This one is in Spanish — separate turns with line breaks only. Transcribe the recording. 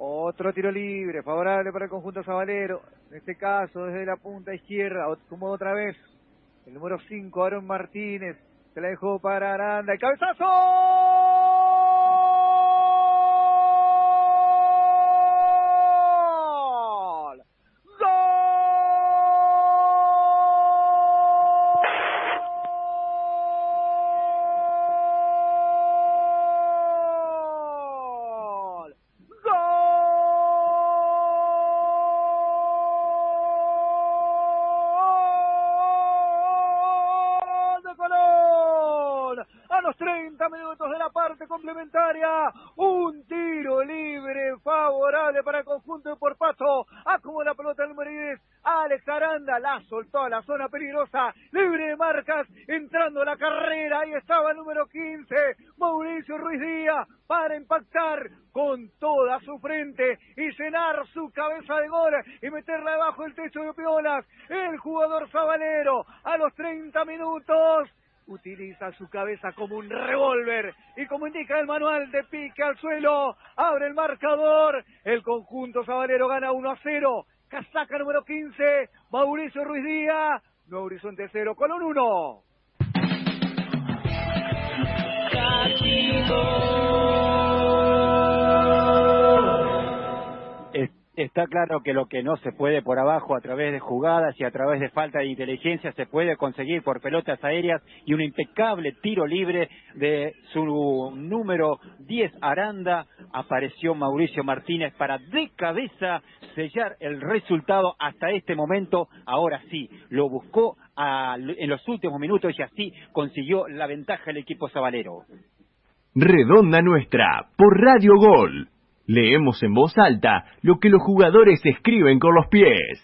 Otro tiro libre, favorable para el conjunto sabalero. En este caso, desde la punta izquierda, como otra vez. El número 5, Aaron Martínez. Se la dejó para Aranda. ¡El cabezazo! Minutos de la parte complementaria. Un tiro libre favorable para el conjunto de Porpato. Acomoda la pelota el número 10. Alex Aranda la soltó a la zona peligrosa. Libre de marcas. Entrando a la carrera. Ahí estaba el número 15. Mauricio Ruiz Díaz para impactar con toda su frente y llenar su cabeza de gol y meterla debajo del techo de piolas. El jugador sabalero a los 30 minutos utiliza su cabeza como un revólver. Y como indica el manual de pique al suelo, abre el marcador, el conjunto sabalero gana 1 a 0, casaca número 15, Mauricio Ruiz Díaz, Nuevo Horizonte 0, Colón 1.
Está claro que lo que no se puede por abajo a través de jugadas y a través de falta de inteligencia se puede conseguir por pelotas aéreas y un impecable tiro libre de su número 10 Aranda apareció Mauricio Martínez para de cabeza sellar el resultado hasta este momento. Ahora sí, lo buscó en los últimos minutos y así consiguió la ventaja el equipo sabalero.
Redonda nuestra por Radio Gol. Leemos en voz alta lo que los jugadores escriben con los pies.